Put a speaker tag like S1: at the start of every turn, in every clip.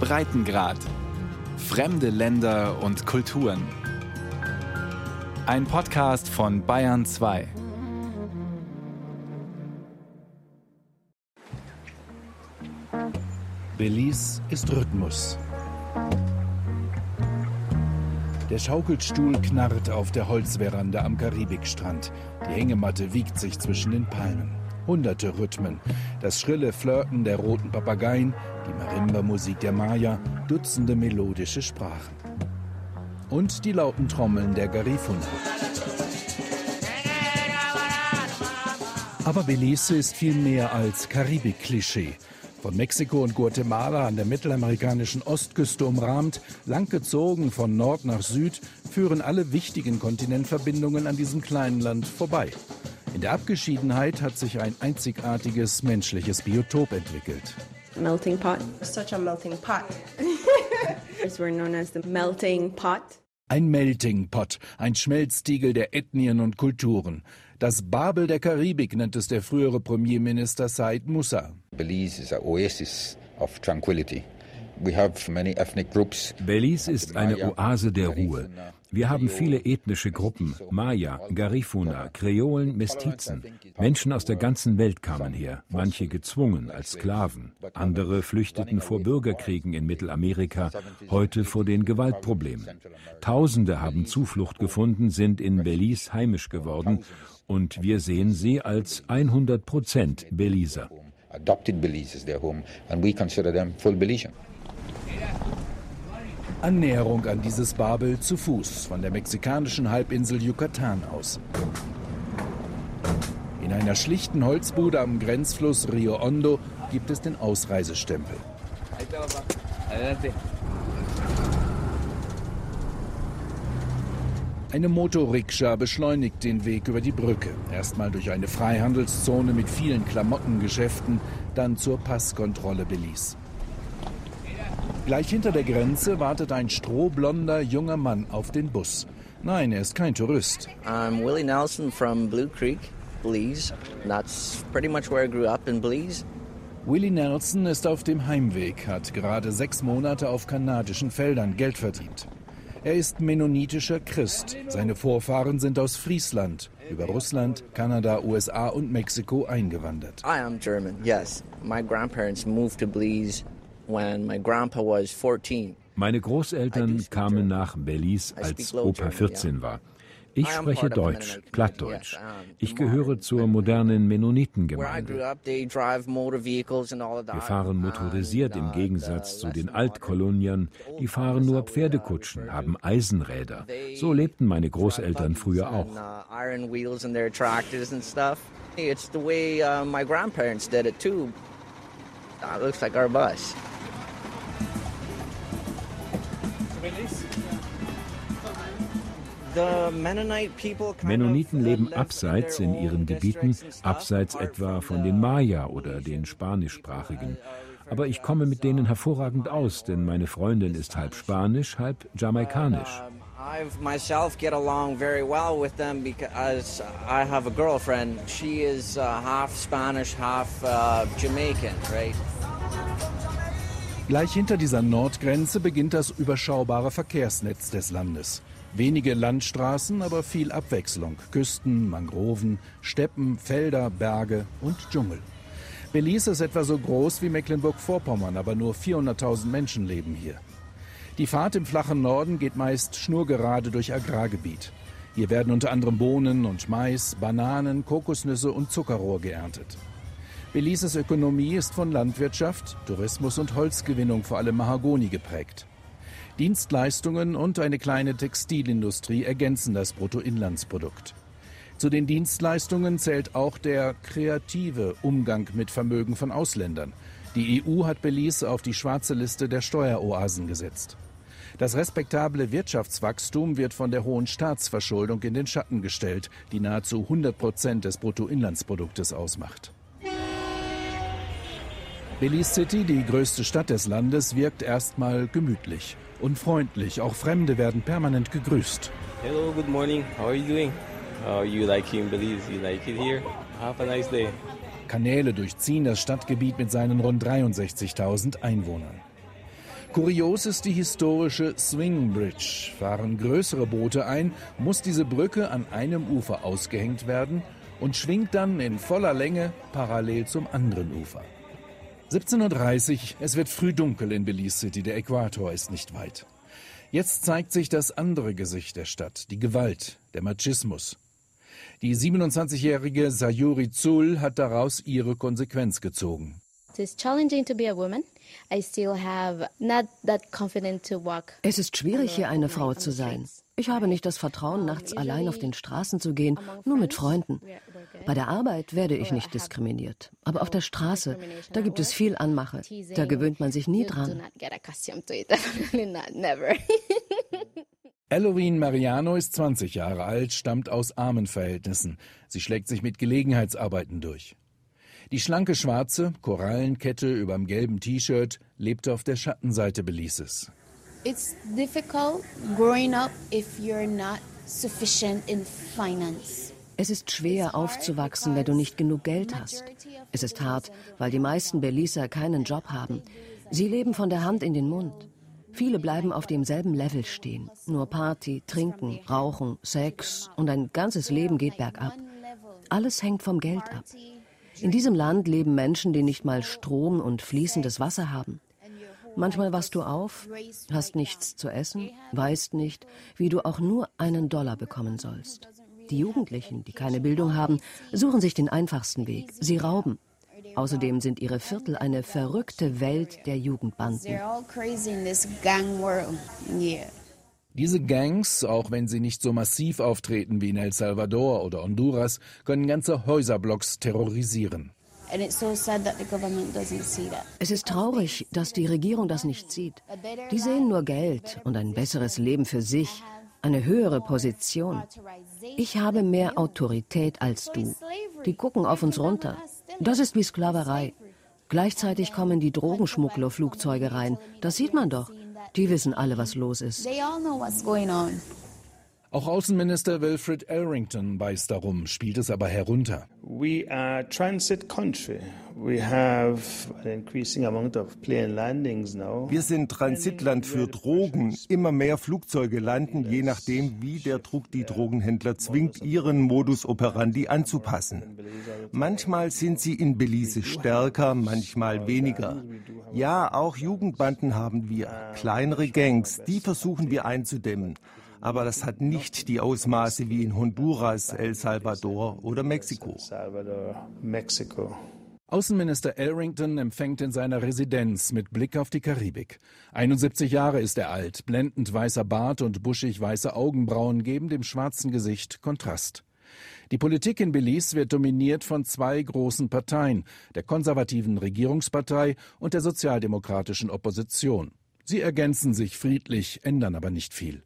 S1: Breitengrad. Fremde Länder und Kulturen. Ein Podcast von Bayern 2.
S2: Belize ist Rhythmus. Der Schaukelstuhl knarrt auf der Holzveranda am Karibikstrand. Die Hängematte wiegt sich zwischen den Palmen. Hunderte Rhythmen. Das schrille Flirten der roten Papageien, die Marimba-Musik der Maya, Dutzende melodische Sprachen. Und die lauten Trommeln der Garifuna. Aber Belize ist viel mehr als Karibik-Klischee. Von Mexiko und Guatemala an der mittelamerikanischen Ostküste umrahmt, langgezogen von Nord nach Süd, führen alle wichtigen Kontinentverbindungen an diesem kleinen Land vorbei. In der Abgeschiedenheit hat sich ein einzigartiges menschliches Biotop entwickelt.
S3: Melting pot. Such a melting pot. We're known as the melting pot.
S2: Ein Melting Pot, ein Schmelztiegel der Ethnien und Kulturen. Das Babel der Karibik nennt es der frühere Premierminister Said Musa.
S4: Belize is an oasis of tranquility.
S5: Belize ist eine Oase der Ruhe. Wir haben viele ethnische Gruppen, Maya, Garifuna, Kreolen, Mestizen. Menschen aus der ganzen Welt kamen her, manche gezwungen als Sklaven, andere flüchteten vor Bürgerkriegen in Mittelamerika, heute vor den Gewaltproblemen. Tausende haben Zuflucht gefunden, sind in Belize heimisch geworden und wir sehen sie als 100 Prozent Belizer.
S4: Adopted Belize is their home and we consider them full Belizean.
S2: Annäherung an dieses Babel zu Fuß von der mexikanischen Halbinsel Yucatan aus. In einer schlichten Holzbude am Grenzfluss Rio Hondo gibt es den Ausreisestempel. Eine Motorrikscha beschleunigt den Weg über die Brücke. Erstmal durch eine Freihandelszone mit vielen Klamottengeschäften, dann zur Passkontrolle Belize. Gleich hinter der Grenze wartet ein strohblonder junger Mann auf den Bus. Nein, er ist kein Tourist.
S6: I'm Willie Nelson from Blue Creek, Belize. That's pretty much where I grew up in Belize.
S2: Willie Nelson ist auf dem Heimweg, hat gerade sechs Monate auf kanadischen Feldern Geld verdient. Er ist mennonitischer Christ. Seine Vorfahren sind aus Friesland, über Russland, Kanada, USA und Mexiko eingewandert.
S6: I am German, yes. My grandparents moved to Belize when my grandpa was 14.
S5: Meine Großeltern kamen nach Belize, als Opa 14 war. Ich spreche Deutsch, Plattdeutsch. Ich gehöre zur modernen Mennonitengemeinde. Wir fahren motorisiert im Gegensatz zu den Altkolonien. Die fahren nur Pferdekutschen, haben Eisenräder. So lebten meine Großeltern früher auch.
S6: It's the way uh, my grandparents did it too. That looks like our bus.
S5: Mennoniten leben abseits in ihren Gebieten, abseits etwa von den Maya oder den Spanischsprachigen. Aber ich komme mit denen hervorragend aus, denn meine Freundin ist halb Spanisch, halb Jamaikanisch.
S6: I myself get along very well with them because I have a girlfriend. She is uh, half Spanish, half uh, Jamaican, right?
S2: Gleich hinter dieser Nordgrenze beginnt das überschaubare Verkehrsnetz des Landes. Wenige Landstraßen, aber viel Abwechslung. Küsten, Mangroven, Steppen, Felder, Berge und Dschungel. Belize ist etwa so groß wie Mecklenburg-Vorpommern, aber nur 400.000 Menschen leben hier. Die Fahrt im flachen Norden geht meist schnurgerade durch Agrargebiet. Hier werden unter anderem Bohnen und Mais, Bananen, Kokosnüsse und Zuckerrohr geerntet. Belises Ökonomie ist von Landwirtschaft, Tourismus und Holzgewinnung, vor allem Mahagoni, geprägt. Dienstleistungen und eine kleine Textilindustrie ergänzen das Bruttoinlandsprodukt. Zu den Dienstleistungen zählt auch der kreative Umgang mit Vermögen von Ausländern. Die EU hat Belize auf die schwarze Liste der Steueroasen gesetzt. Das respektable Wirtschaftswachstum wird von der hohen Staatsverschuldung in den Schatten gestellt, die nahezu 100 Prozent des Bruttoinlandsproduktes ausmacht. Belize City, die größte Stadt des Landes, wirkt erstmal gemütlich und freundlich. Auch Fremde werden permanent gegrüßt.
S7: Hello, good morning. How are you doing? Oh, you like in Belize? You like it here? Have a nice day.
S2: Kanäle durchziehen das Stadtgebiet mit seinen rund 63.000 Einwohnern. Kurios ist die historische Swing Bridge. Fahren größere Boote ein, muss diese Brücke an einem Ufer ausgehängt werden und schwingt dann in voller Länge parallel zum anderen Ufer. 17.30 Uhr, es wird früh dunkel in Belize City, der Äquator ist nicht weit. Jetzt zeigt sich das andere Gesicht der Stadt, die Gewalt, der Machismus. Die 27-jährige Sayuri Zul hat daraus ihre Konsequenz gezogen.
S7: Es ist schwierig, hier eine Frau zu sein. Ich habe nicht das Vertrauen, nachts allein auf den Straßen zu gehen, nur mit Freunden. Bei der Arbeit werde ich nicht diskriminiert. Aber auf der Straße, da gibt es viel Anmache. Da gewöhnt man sich nie dran.
S2: Eloine Mariano ist 20 Jahre alt, stammt aus armen Verhältnissen. Sie schlägt sich mit Gelegenheitsarbeiten durch. Die schlanke schwarze Korallenkette überm gelben T-Shirt lebt auf der Schattenseite Belises. It's difficult growing up if you're not
S7: sufficient in finance. Es ist schwer aufzuwachsen, wenn du nicht genug Geld hast. Es ist hart, weil die meisten Belizer keinen Job haben. Sie leben von der Hand in den Mund. Viele bleiben auf demselben Level stehen. Nur Party, Trinken, Rauchen, Sex und ein ganzes Leben geht bergab. Alles hängt vom Geld ab. In diesem Land leben Menschen, die nicht mal Strom und fließendes Wasser haben. Manchmal wachst du auf, hast nichts zu essen, weißt nicht, wie du auch nur einen Dollar bekommen sollst. Die Jugendlichen, die keine Bildung haben, suchen sich den einfachsten Weg. Sie rauben. Außerdem sind ihre Viertel eine verrückte Welt der Jugendbanden.
S2: Diese Gangs, auch wenn sie nicht so massiv auftreten wie in El Salvador oder Honduras, können ganze Häuserblocks terrorisieren.
S7: Es ist traurig, dass die Regierung das nicht sieht. Die sehen nur Geld und ein besseres Leben für sich, eine höhere Position. Ich habe mehr Autorität als du. Die gucken auf uns runter. Das ist wie Sklaverei. Gleichzeitig kommen die Drogenschmugglerflugzeuge rein. Das sieht man doch. Die wissen alle, was los ist.
S2: Auch Außenminister Wilfred Arrington beißt darum, spielt es aber herunter.
S8: We are transit country. We have an increasing amount of plane landings now.
S9: Wir sind Transitland für Drogen. Immer mehr Flugzeuge landen, je nachdem, wie der Druck die Drogenhändler zwingt, ihren Modus operandi anzupassen. Manchmal sind sie in Belize stärker, manchmal weniger. Ja, auch Jugendbanden haben wir, kleinere Gangs, die versuchen wir einzudämmen aber das hat nicht die Ausmaße wie in Honduras, El Salvador oder Mexiko.
S2: Außenminister Elrington empfängt in seiner Residenz mit Blick auf die Karibik. 71 Jahre ist er alt, blendend weißer Bart und buschig weiße Augenbrauen geben dem schwarzen Gesicht Kontrast. Die Politik in Belize wird dominiert von zwei großen Parteien, der konservativen Regierungspartei und der sozialdemokratischen Opposition. Sie ergänzen sich friedlich, ändern aber nicht viel.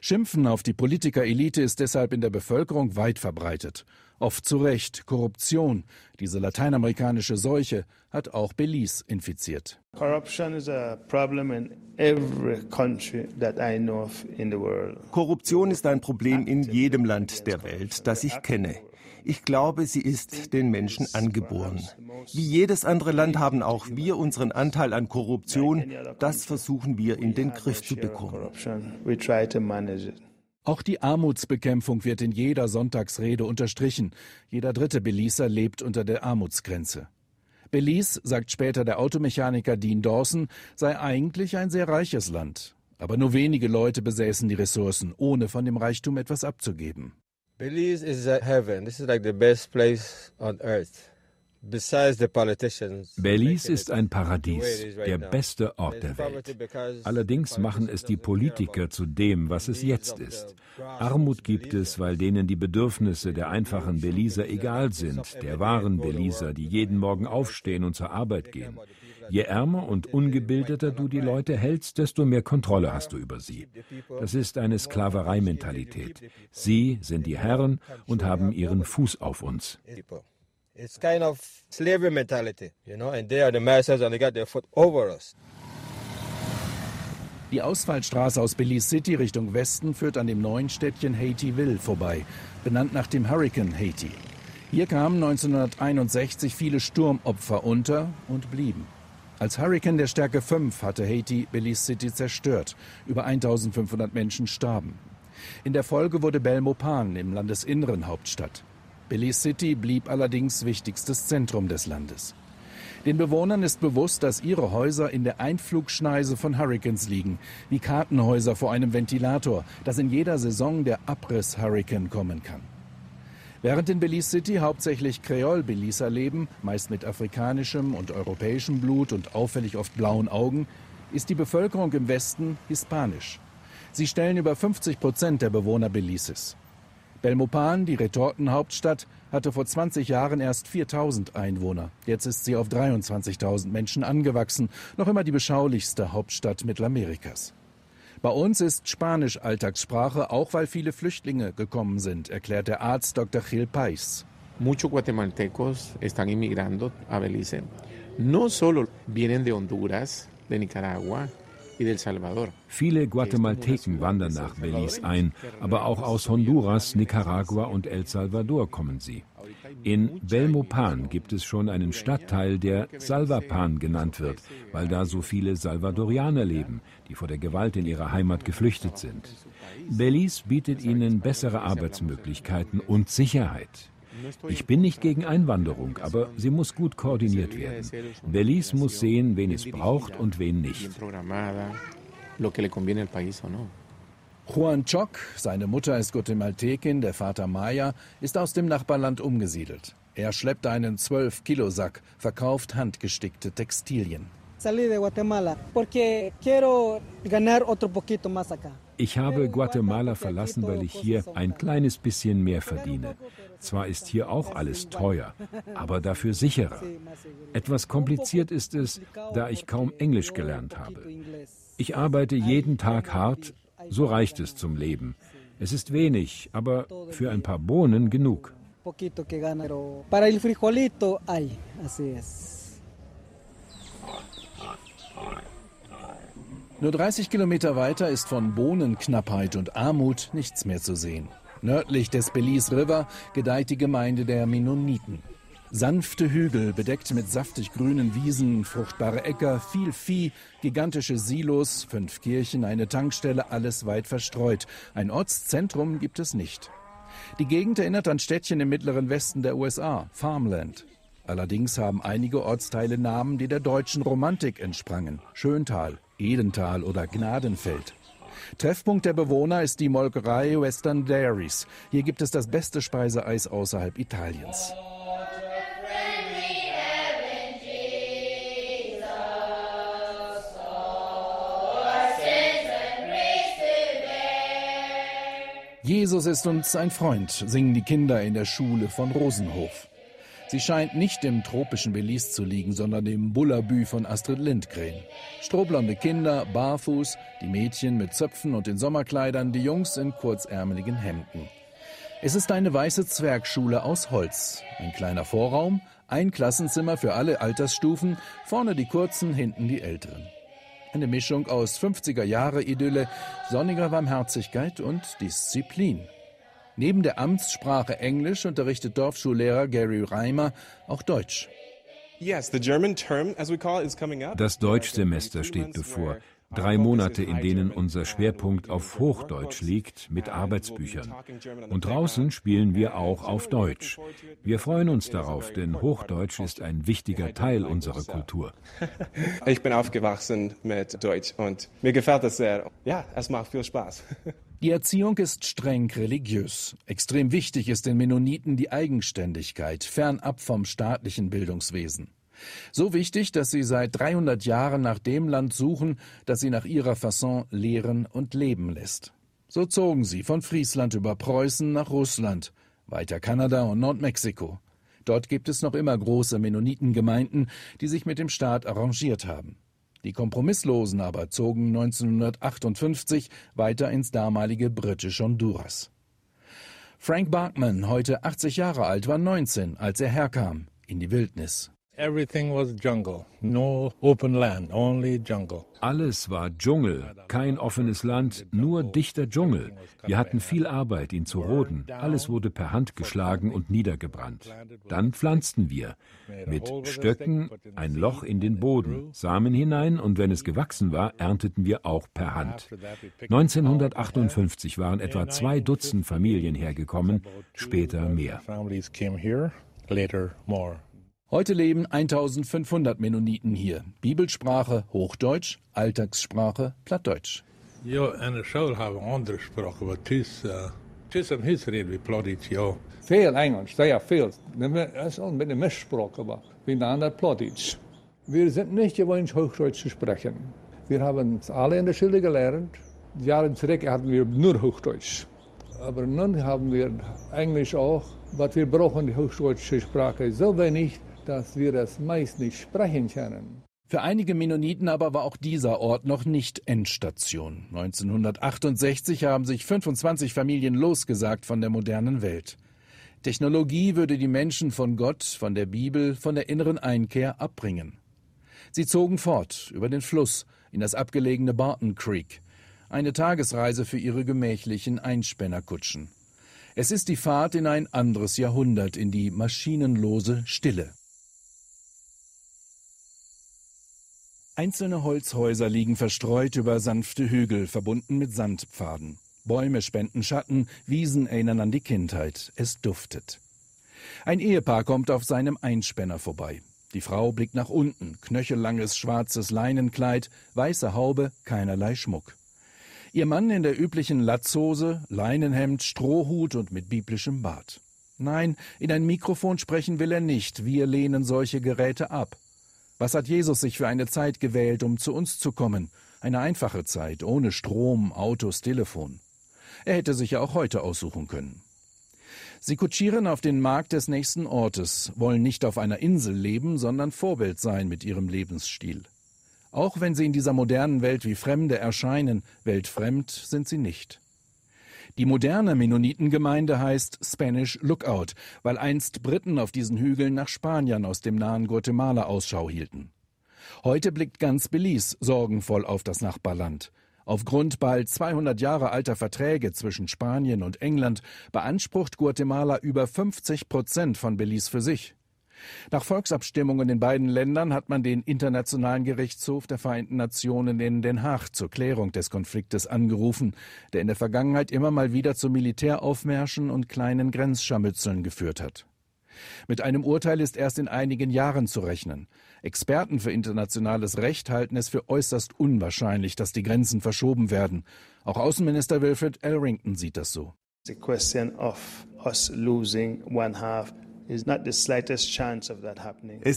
S2: Schimpfen auf die Politikerelite ist deshalb in der Bevölkerung weit verbreitet. Oft zu Recht. Korruption, diese lateinamerikanische Seuche, hat auch Belize infiziert. Korruption ist
S9: ein Problem in jedem Land der Welt, das ich kenne. Ich glaube, sie ist den Menschen angeboren. Wie jedes andere Land haben auch wir unseren Anteil an Korruption. Das versuchen wir in den Griff zu bekommen.
S2: Auch die Armutsbekämpfung wird in jeder Sonntagsrede unterstrichen. Jeder dritte Belizer lebt unter der Armutsgrenze. Belize, sagt später der Automechaniker Dean Dawson, sei eigentlich ein sehr reiches Land. Aber nur wenige Leute besäßen die Ressourcen, ohne von dem Reichtum etwas abzugeben.
S10: Belize is a heaven. This is like the best place on earth.
S5: Belize ist ein Paradies, der beste Ort der Welt. Allerdings machen es die Politiker zu dem, was es jetzt ist. Armut gibt es, weil denen die Bedürfnisse der einfachen Belizer egal sind, der wahren Belizer, die jeden Morgen aufstehen und zur Arbeit gehen. Je ärmer und ungebildeter du die Leute hältst, desto mehr Kontrolle hast du über sie. Das ist eine Sklavereimentalität. Sie sind die Herren und haben ihren Fuß auf uns. It's kind of slavery mentality, you know, and they are the masters and they got their foot over us.
S2: Die Ausfallstraße aus Belize City Richtung Westen führt an dem neuen Städtchen Haitieville vorbei, benannt nach dem Hurricane Haiti. Hier kamen 1961 viele Sturmopfer unter und blieben. Als Hurricane der Stärke 5 hatte Haiti Belize City zerstört. Über 1500 Menschen starben. In der Folge wurde Belmopan im Landesinneren Hauptstadt. Belize City blieb allerdings wichtigstes Zentrum des Landes. Den Bewohnern ist bewusst, dass ihre Häuser in der Einflugschneise von Hurricanes liegen, wie Kartenhäuser vor einem Ventilator, dass in jeder Saison der Abriss-Hurricane kommen kann. Während in Belize City hauptsächlich Kreol-Belizer leben, meist mit afrikanischem und europäischem Blut und auffällig oft blauen Augen, ist die Bevölkerung im Westen hispanisch. Sie stellen über 50 Prozent der Bewohner Belizes. Belmopan, die Retortenhauptstadt, hatte vor 20 Jahren erst 4000 Einwohner. Jetzt ist sie auf 23.000 Menschen angewachsen, noch immer die beschaulichste Hauptstadt Mittelamerikas. Bei uns ist Spanisch Alltagssprache, auch weil viele Flüchtlinge gekommen sind, erklärt der Arzt Dr. Gil Pais.
S11: Muchos guatemaltecos están inmigrando a Belice. No solo vienen de Honduras, de Nicaragua,
S5: Viele Guatemalteken wandern nach Belize ein, aber auch aus Honduras, Nicaragua und El Salvador kommen sie. In Belmopan gibt es schon einen Stadtteil, der Salvapan genannt wird, weil da so viele Salvadorianer leben, die vor der Gewalt in ihrer Heimat geflüchtet sind. Belize bietet ihnen bessere Arbeitsmöglichkeiten und Sicherheit. Ich bin nicht gegen Einwanderung, aber sie muss gut koordiniert werden. Belize muss sehen, wen es braucht und wen nicht.
S2: Juan Choc, seine Mutter ist Guatemaltekin, der Vater Maya, ist aus dem Nachbarland umgesiedelt. Er schleppt einen 12-Kilo-Sack, verkauft handgestickte Textilien.
S5: Ich habe Guatemala verlassen, weil ich hier ein kleines bisschen mehr verdiene. Zwar ist hier auch alles teuer, aber dafür sicherer. Etwas kompliziert ist es, da ich kaum Englisch gelernt habe. Ich arbeite jeden Tag hart, so reicht es zum Leben. Es ist wenig, aber für ein paar Bohnen genug.
S2: Nur 30 Kilometer weiter ist von Bohnenknappheit und Armut nichts mehr zu sehen. Nördlich des Belize River gedeiht die Gemeinde der Mennoniten. Sanfte Hügel, bedeckt mit saftig grünen Wiesen, fruchtbare Äcker, viel Vieh, gigantische Silos, fünf Kirchen, eine Tankstelle, alles weit verstreut. Ein Ortszentrum gibt es nicht. Die Gegend erinnert an Städtchen im mittleren Westen der USA, Farmland. Allerdings haben einige Ortsteile Namen, die der deutschen Romantik entsprangen. Schöntal, Edental oder Gnadenfeld. Treffpunkt der Bewohner ist die Molkerei Western Dairies. Hier gibt es das beste Speiseeis außerhalb Italiens. Jesus ist uns ein Freund, singen die Kinder in der Schule von Rosenhof. Sie scheint nicht im tropischen Belize zu liegen, sondern im Bullabü von Astrid Lindgren. Strohblonde Kinder, barfuß, die Mädchen mit Zöpfen und in Sommerkleidern, die Jungs in kurzärmeligen Hemden. Es ist eine weiße Zwergschule aus Holz. Ein kleiner Vorraum, ein Klassenzimmer für alle Altersstufen, vorne die kurzen, hinten die älteren. Eine Mischung aus 50er Jahre Idylle, sonniger Barmherzigkeit und Disziplin. Neben der Amtssprache Englisch unterrichtet Dorfschullehrer Gary Reimer auch Deutsch.
S5: Das Deutschsemester steht bevor. Drei Monate, in denen unser Schwerpunkt auf Hochdeutsch liegt, mit Arbeitsbüchern. Und draußen spielen wir auch auf Deutsch. Wir freuen uns darauf, denn Hochdeutsch ist ein wichtiger Teil unserer Kultur.
S12: Ich bin aufgewachsen mit Deutsch und mir gefällt es sehr. Ja, es macht viel Spaß.
S2: Die Erziehung ist streng religiös. Extrem wichtig ist den Mennoniten die Eigenständigkeit, fernab vom staatlichen Bildungswesen. So wichtig, dass sie seit 300 Jahren nach dem Land suchen, das sie nach ihrer Fasson lehren und leben lässt. So zogen sie von Friesland über Preußen nach Russland, weiter Kanada und Nordmexiko. Dort gibt es noch immer große Mennonitengemeinden, die sich mit dem Staat arrangiert haben. Die Kompromisslosen aber zogen 1958 weiter ins damalige britische Honduras. Frank Barkman, heute 80 Jahre alt, war 19, als er herkam in die Wildnis.
S13: Everything was jungle. No open land, only jungle.
S5: Alles war Dschungel, kein offenes Land, nur dichter Dschungel. Wir hatten viel Arbeit, ihn zu roden. Alles wurde per Hand geschlagen und niedergebrannt. Dann pflanzten wir mit Stöcken ein Loch in den Boden, Samen hinein und wenn es gewachsen war, ernteten wir auch per Hand. 1958 waren etwa zwei Dutzend Familien hergekommen, später mehr.
S2: Heute leben 1500 Mennoniten hier. Bibelsprache Hochdeutsch, Alltagssprache Plattdeutsch.
S13: Ja, en själv har andra språk, men tyst, tyst som hus reder vi plattdeutsch, ja.
S14: Veel Engels, det är fel. Det är med det Mischspråk, aber wir lernen Plattdeutsch. Wir sind nicht gewohnt, Hochdeutsch zu sprechen. Wir haben es alle in der Schule gelernt. Jahre zurück hatten wir nur Hochdeutsch. Aber nun haben wir Englisch auch, aber wir brauchen die hochdeutsche Sprache so wenig, dass wir das meist nicht sprechen können.
S2: Für einige Mennoniten aber war auch dieser Ort noch nicht Endstation. 1968 haben sich 25 Familien losgesagt von der modernen Welt. Technologie würde die Menschen von Gott, von der Bibel, von der inneren Einkehr abbringen. Sie zogen fort über den Fluss in das abgelegene Barton Creek. Eine Tagesreise für ihre gemächlichen Einspännerkutschen. Es ist die Fahrt in ein anderes Jahrhundert, in die maschinenlose Stille. Einzelne Holzhäuser liegen verstreut über sanfte Hügel, verbunden mit Sandpfaden. Bäume spenden Schatten, Wiesen erinnern an die Kindheit. Es duftet. Ein Ehepaar kommt auf seinem Einspänner vorbei. Die Frau blickt nach unten, knöchellanges schwarzes Leinenkleid, weiße Haube, keinerlei Schmuck. Ihr Mann in der üblichen Latzhose, Leinenhemd, Strohhut und mit biblischem Bart. Nein, in ein Mikrofon sprechen will er nicht, wir lehnen solche Geräte ab. Was hat Jesus sich für eine Zeit gewählt, um zu uns zu kommen? Eine einfache Zeit, ohne Strom, Autos, Telefon. Er hätte sich ja auch heute aussuchen können. Sie kutschieren auf den Markt des nächsten Ortes, wollen nicht auf einer Insel leben, sondern Vorbild sein mit ihrem Lebensstil. Auch wenn sie in dieser modernen Welt wie Fremde erscheinen, weltfremd sind sie nicht. Die moderne Mennonitengemeinde heißt Spanish Lookout, weil einst Briten auf diesen Hügeln nach Spaniern aus dem nahen Guatemala Ausschau hielten. Heute blickt ganz Belize sorgenvoll auf das Nachbarland. Aufgrund bald 200 Jahre alter Verträge zwischen Spanien und England beansprucht Guatemala über 50 Prozent von Belize für sich. Nach Volksabstimmungen in beiden Ländern hat man den Internationalen Gerichtshof der Vereinten Nationen in Den Haag zur Klärung des Konfliktes angerufen, der in der Vergangenheit immer mal wieder zu Militäraufmärschen und kleinen Grenzscharmützeln geführt hat. Mit einem Urteil ist erst in einigen Jahren zu rechnen. Experten für internationales Recht halten es für äußerst unwahrscheinlich, dass die Grenzen verschoben werden. Auch Außenminister Wilfred Elrington sieht das so.
S8: The question of us losing one half
S9: es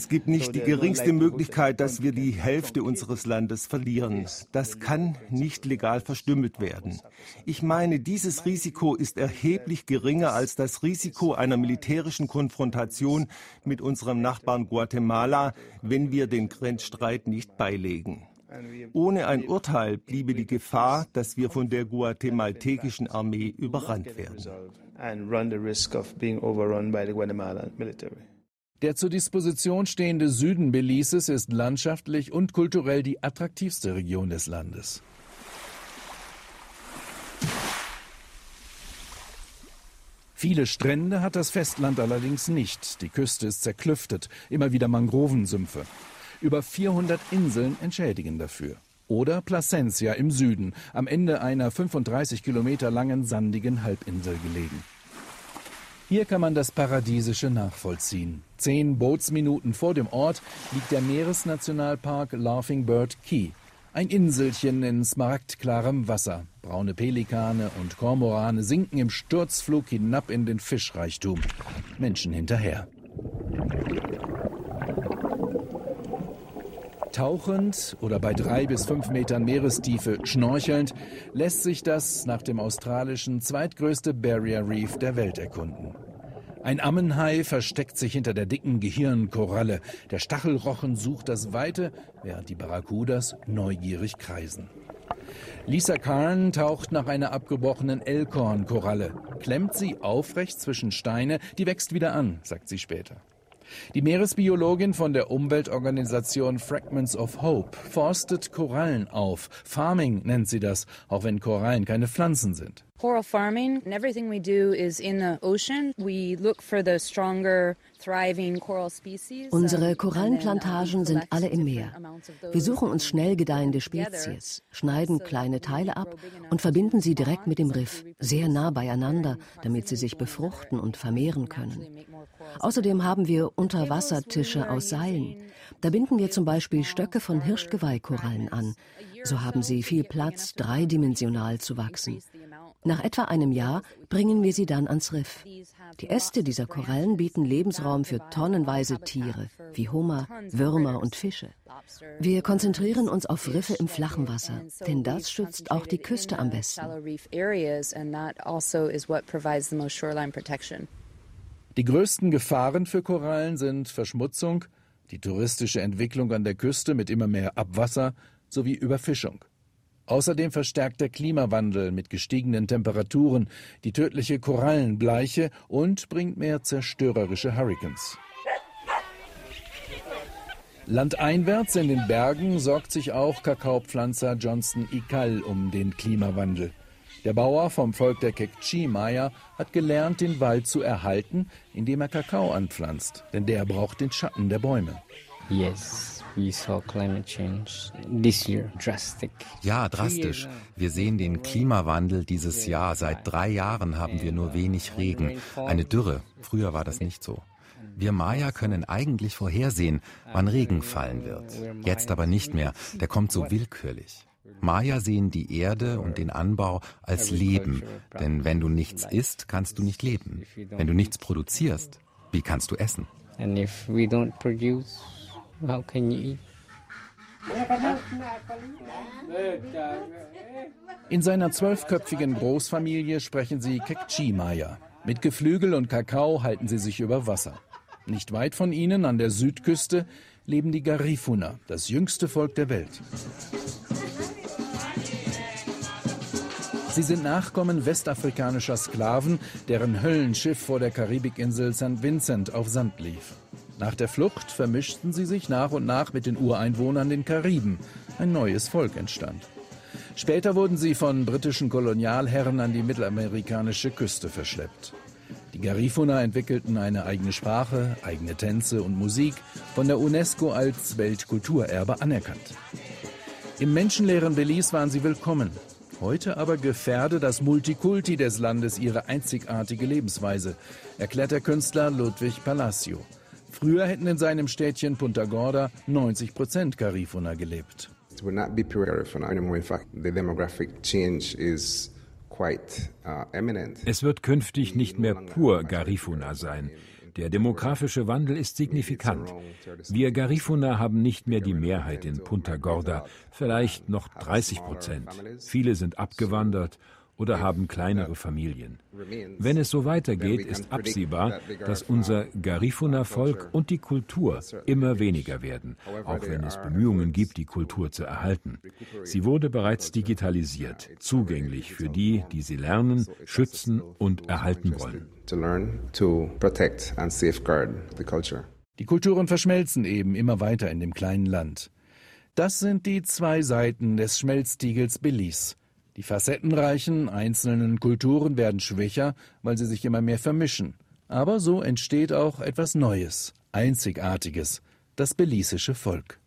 S9: gibt nicht die geringste Möglichkeit, dass wir die Hälfte unseres Landes verlieren. Das kann nicht legal verstümmelt werden. Ich meine, dieses Risiko ist erheblich geringer als das Risiko einer militärischen Konfrontation mit unserem Nachbarn Guatemala, wenn wir den Grenzstreit nicht beilegen. Ohne ein Urteil bliebe die Gefahr, dass wir von der guatemaltekischen Armee überrannt werden and run the risk of being overrun by the
S2: Guatemalan military. Der zur Disposition stehende Süden Belises ist landschaftlich und kulturell die attraktivste Region des Landes. Viele Strände hat das Festland allerdings nicht. Die Küste ist zerklüftet, immer wieder Mangrovensümpfe. Über 400 Inseln entschädigen dafür. Oder Plasencia im Süden, am Ende einer 35 Kilometer langen sandigen Halbinsel gelegen. Hier kann man das Paradiesische nachvollziehen. Zehn Bootsminuten vor dem Ort liegt der Meeresnationalpark Laughing Bird Key. Ein Inselchen in smaragdklarem Wasser. Braune Pelikane und Kormorane sinken im Sturzflug hinab in den Fischreichtum. Menschen hinterher. Tauchend oder bei drei bis fünf Metern Meerestiefe schnorchelnd lässt sich das nach dem australischen zweitgrößte Barrier Reef der Welt erkunden. Ein Ammenhai versteckt sich hinter der dicken Gehirnkoralle. Der Stachelrochen sucht das Weite, während die Barracudas neugierig kreisen. Lisa Karn taucht nach einer abgebrochenen Elkhornkoralle, klemmt sie aufrecht zwischen Steine, die wächst wieder an, sagt sie später. Die Meeresbiologin von der Umweltorganisation Fragments of Hope forstet Korallen auf. Farming nennt sie das, auch wenn Korallen keine Pflanzen sind.
S15: Coral farming, and everything we do is in the ocean. We look for the stronger, thriving coral species.
S7: Unsere Korallenplantagen sind alle im Meer. Wir suchen uns schnell gedeihende Spezies, schneiden kleine Teile ab und verbinden sie direkt mit dem Riff, sehr nah beieinander, damit sie sich befruchten und vermehren können. Außerdem haben wir Unterwassertische aus Seilen. Da binden wir zum Beispiel Stöcke von Hirschgeweihkorallen an. So haben sie viel Platz, dreidimensional zu wachsen. Nach etwa einem Jahr bringen wir sie dann ans Riff. Die Äste dieser Korallen bieten Lebensraum für tonnenweise Tiere wie Hummer, Würmer und Fische. Wir konzentrieren uns auf Riffe im flachen Wasser, denn das schützt auch die Küste am besten.
S2: Die größten Gefahren für Korallen sind Verschmutzung, die touristische Entwicklung an der Küste mit immer mehr Abwasser sowie Überfischung. Außerdem verstärkt der Klimawandel mit gestiegenen Temperaturen die tödliche Korallenbleiche und bringt mehr zerstörerische Hurrikans. Landeinwärts in den Bergen sorgt sich auch Kakaopflanzer Johnston Ikal um den Klimawandel. Der Bauer vom Volk der Kekchi-Maya hat gelernt, den Wald zu erhalten, indem er Kakao anpflanzt, denn der braucht den Schatten der Bäume.
S16: Yes.
S17: Ja, drastisch. Wir sehen den Klimawandel dieses Jahr. Seit drei Jahren haben wir nur wenig Regen. Eine Dürre. Früher war das nicht so. Wir Maya können eigentlich vorhersehen, wann Regen fallen wird. Jetzt aber nicht mehr. Der kommt so willkürlich. Maya sehen die Erde und den Anbau als Leben, denn wenn du nichts isst, kannst du nicht leben. Wenn du nichts produzierst, wie kannst du essen?
S16: Produce?
S2: In seiner zwölfköpfigen Großfamilie sprechen sie Kekchi-Maya. Mit Geflügel und Kakao halten sie sich über Wasser. Nicht weit von ihnen, an der Südküste, leben die Garifuna, das jüngste Volk der Welt. Sie sind Nachkommen westafrikanischer Sklaven, deren Höllenschiff vor der Karibikinsel St. Vincent auf Sand lief. Nach der Flucht vermischten sie sich nach und nach mit den Ureinwohnern den Kariben. Ein neues Volk entstand. Später wurden sie von britischen Kolonialherren an die mittelamerikanische Küste verschleppt. Die Garifuna entwickelten eine eigene Sprache, eigene Tänze und Musik, von der UNESCO als Weltkulturerbe anerkannt. Im menschenleeren Belize waren sie willkommen. Heute aber gefährde das Multikulti des Landes ihre einzigartige Lebensweise, erklärt der Künstler Ludwig Palacio. Früher hätten in seinem Städtchen Punta Gorda 90 Prozent Garifuna gelebt.
S18: Uh,
S5: es wird künftig nicht mehr pur Garifuna sein. Der demografische Wandel ist signifikant. Wir Garifuna haben nicht mehr die Mehrheit in Punta Gorda, vielleicht noch 30 Prozent. Viele sind abgewandert oder haben kleinere Familien. Wenn es so weitergeht, ist absehbar, dass unser Garifuna-Volk und die Kultur immer weniger werden, auch wenn es Bemühungen gibt, die Kultur zu erhalten. Sie wurde bereits digitalisiert, zugänglich für die, die sie lernen, schützen und erhalten wollen.
S2: Die Kulturen verschmelzen eben immer weiter in dem kleinen Land. Das sind die zwei Seiten des Schmelztiegels Belize. Die facettenreichen einzelnen Kulturen werden schwächer, weil sie sich immer mehr vermischen. Aber so entsteht auch etwas Neues, Einzigartiges, das belisische Volk.